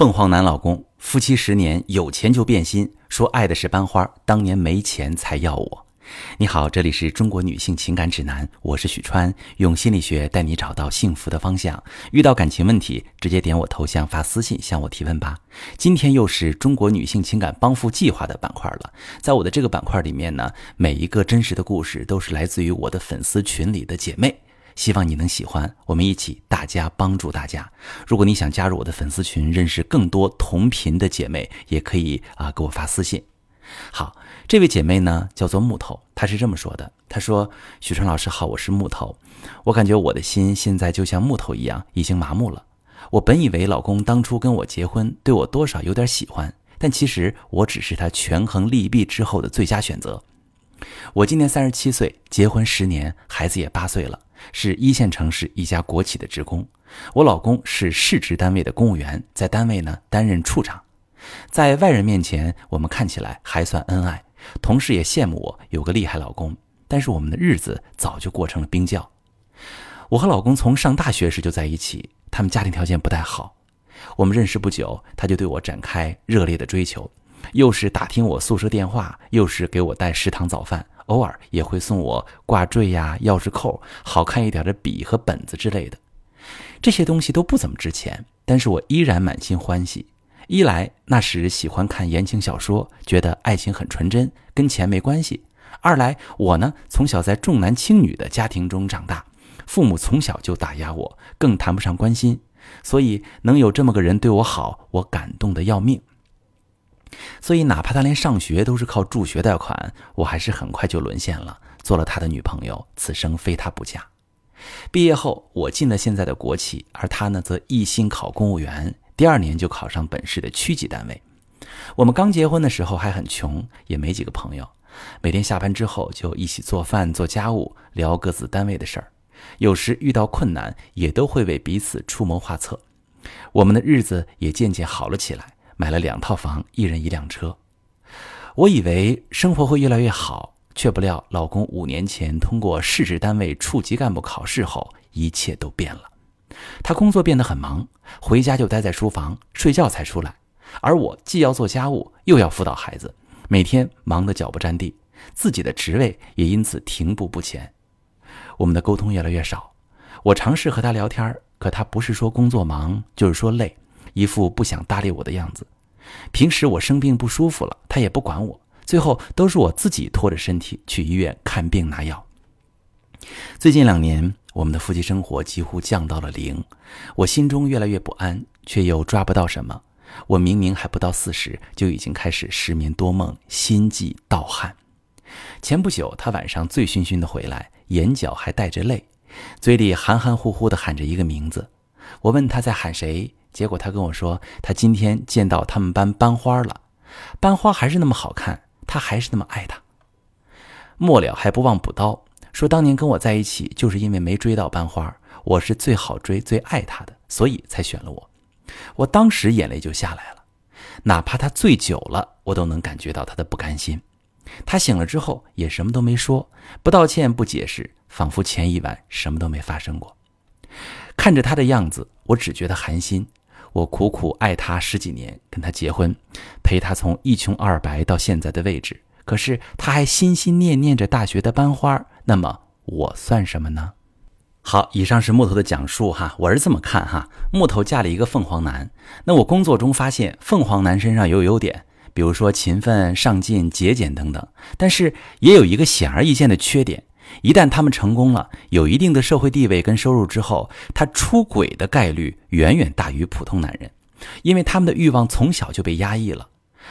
凤凰男老公，夫妻十年，有钱就变心，说爱的是班花，当年没钱才要我。你好，这里是中国女性情感指南，我是许川，用心理学带你找到幸福的方向。遇到感情问题，直接点我头像发私信向我提问吧。今天又是中国女性情感帮扶计划的板块了，在我的这个板块里面呢，每一个真实的故事都是来自于我的粉丝群里的姐妹。希望你能喜欢，我们一起大家帮助大家。如果你想加入我的粉丝群，认识更多同频的姐妹，也可以啊给我发私信。好，这位姐妹呢叫做木头，她是这么说的：她说，许川老师好，我是木头，我感觉我的心现在就像木头一样，已经麻木了。我本以为老公当初跟我结婚，对我多少有点喜欢，但其实我只是他权衡利弊之后的最佳选择。我今年三十七岁，结婚十年，孩子也八岁了。是一线城市一家国企的职工，我老公是市直单位的公务员，在单位呢担任处长，在外人面前我们看起来还算恩爱，同事也羡慕我有个厉害老公，但是我们的日子早就过成了冰窖。我和老公从上大学时就在一起，他们家庭条件不太好，我们认识不久，他就对我展开热烈的追求，又是打听我宿舍电话，又是给我带食堂早饭。偶尔也会送我挂坠呀、钥匙扣、好看一点的笔和本子之类的，这些东西都不怎么值钱，但是我依然满心欢喜。一来那时喜欢看言情小说，觉得爱情很纯真，跟钱没关系；二来我呢从小在重男轻女的家庭中长大，父母从小就打压我，更谈不上关心，所以能有这么个人对我好，我感动的要命。所以，哪怕他连上学都是靠助学贷款，我还是很快就沦陷了，做了他的女朋友，此生非他不嫁。毕业后，我进了现在的国企，而他呢，则一心考公务员，第二年就考上本市的区级单位。我们刚结婚的时候还很穷，也没几个朋友，每天下班之后就一起做饭、做家务，聊各自单位的事儿，有时遇到困难，也都会为彼此出谋划策。我们的日子也渐渐好了起来。买了两套房，一人一辆车。我以为生活会越来越好，却不料老公五年前通过市直单位处级干部考试后，一切都变了。他工作变得很忙，回家就待在书房睡觉才出来，而我既要做家务，又要辅导孩子，每天忙得脚不沾地，自己的职位也因此停步不前。我们的沟通越来越少，我尝试和他聊天，可他不是说工作忙，就是说累。一副不想搭理我的样子。平时我生病不舒服了，他也不管我，最后都是我自己拖着身体去医院看病拿药。最近两年，我们的夫妻生活几乎降到了零，我心中越来越不安，却又抓不到什么。我明明还不到四十，就已经开始失眠多梦，心悸盗汗。前不久，他晚上醉醺醺的回来，眼角还带着泪，嘴里含含糊糊的喊着一个名字。我问他在喊谁？结果他跟我说，他今天见到他们班班花了，班花还是那么好看，他还是那么爱她。末了还不忘补刀，说当年跟我在一起，就是因为没追到班花，我是最好追、最爱她的，所以才选了我。我当时眼泪就下来了，哪怕他醉酒了，我都能感觉到他的不甘心。他醒了之后也什么都没说，不道歉、不解释，仿佛前一晚什么都没发生过。看着他的样子，我只觉得寒心。我苦苦爱他十几年，跟他结婚，陪他从一穷二白到现在的位置。可是他还心心念念着大学的班花，那么我算什么呢？好，以上是木头的讲述哈，我是这么看哈。木头嫁了一个凤凰男，那我工作中发现凤凰男身上有优点，比如说勤奋、上进、节俭等等，但是也有一个显而易见的缺点。一旦他们成功了，有一定的社会地位跟收入之后，他出轨的概率远远大于普通男人，因为他们的欲望从小就被压抑了，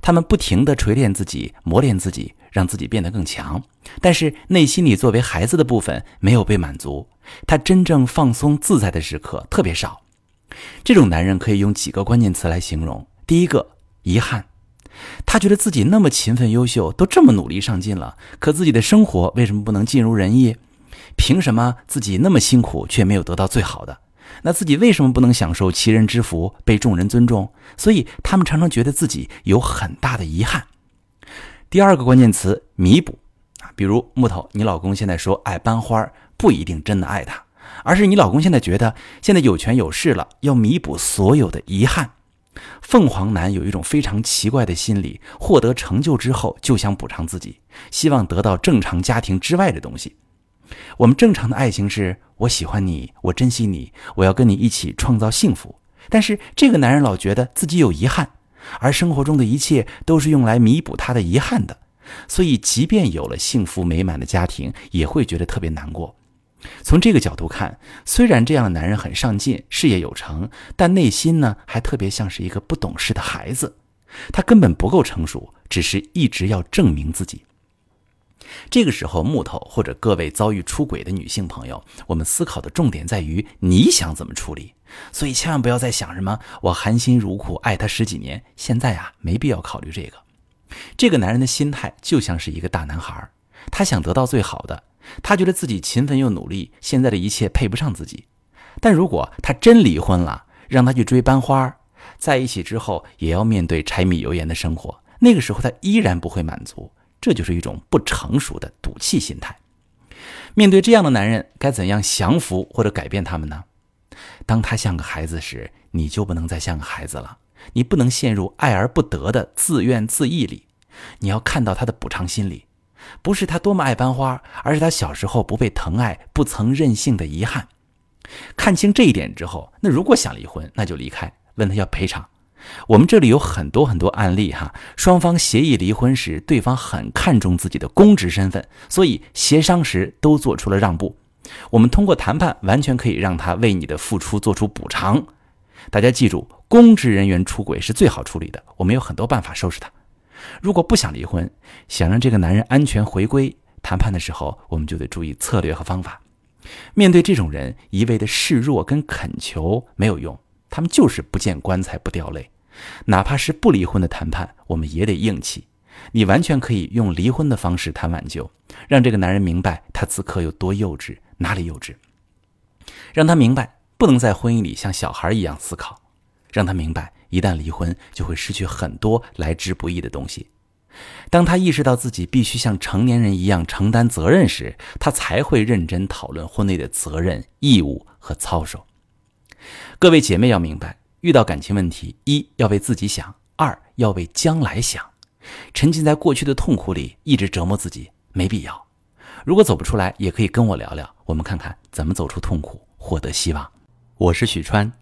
他们不停地锤炼自己、磨练自己，让自己变得更强，但是内心里作为孩子的部分没有被满足，他真正放松自在的时刻特别少。这种男人可以用几个关键词来形容：第一个，遗憾。他觉得自己那么勤奋优秀，都这么努力上进了，可自己的生活为什么不能尽如人意？凭什么自己那么辛苦却没有得到最好的？那自己为什么不能享受齐人之福，被众人尊重？所以他们常常觉得自己有很大的遗憾。第二个关键词弥补啊，比如木头，你老公现在说爱班花，不一定真的爱他，而是你老公现在觉得现在有权有势了，要弥补所有的遗憾。凤凰男有一种非常奇怪的心理，获得成就之后就想补偿自己，希望得到正常家庭之外的东西。我们正常的爱情是我喜欢你，我珍惜你，我要跟你一起创造幸福。但是这个男人老觉得自己有遗憾，而生活中的一切都是用来弥补他的遗憾的，所以即便有了幸福美满的家庭，也会觉得特别难过。从这个角度看，虽然这样的男人很上进，事业有成，但内心呢还特别像是一个不懂事的孩子，他根本不够成熟，只是一直要证明自己。这个时候，木头或者各位遭遇出轨的女性朋友，我们思考的重点在于你想怎么处理。所以千万不要再想什么我含辛茹苦爱他十几年，现在啊没必要考虑这个。这个男人的心态就像是一个大男孩，他想得到最好的，他觉得自己勤奋又努力，现在的一切配不上自己。但如果他真离婚了，让他去追班花，在一起之后也要面对柴米油盐的生活，那个时候他依然不会满足。这就是一种不成熟的赌气心态。面对这样的男人，该怎样降服或者改变他们呢？当他像个孩子时，你就不能再像个孩子了。你不能陷入爱而不得的自怨自艾里。你要看到他的补偿心理，不是他多么爱班花，而是他小时候不被疼爱、不曾任性的遗憾。看清这一点之后，那如果想离婚，那就离开，问他要赔偿。我们这里有很多很多案例哈，双方协议离婚时，对方很看重自己的公职身份，所以协商时都做出了让步。我们通过谈判，完全可以让他为你的付出做出补偿。大家记住，公职人员出轨是最好处理的，我们有很多办法收拾他。如果不想离婚，想让这个男人安全回归，谈判的时候我们就得注意策略和方法。面对这种人，一味的示弱跟恳求没有用，他们就是不见棺材不掉泪。哪怕是不离婚的谈判，我们也得硬气。你完全可以用离婚的方式谈挽救，让这个男人明白他此刻有多幼稚，哪里幼稚？让他明白不能在婚姻里像小孩一样思考，让他明白一旦离婚就会失去很多来之不易的东西。当他意识到自己必须像成年人一样承担责任时，他才会认真讨论婚内的责任、义务和操守。各位姐妹要明白。遇到感情问题，一要为自己想，二要为将来想。沉浸在过去的痛苦里，一直折磨自己，没必要。如果走不出来，也可以跟我聊聊，我们看看怎么走出痛苦，获得希望。我是许川。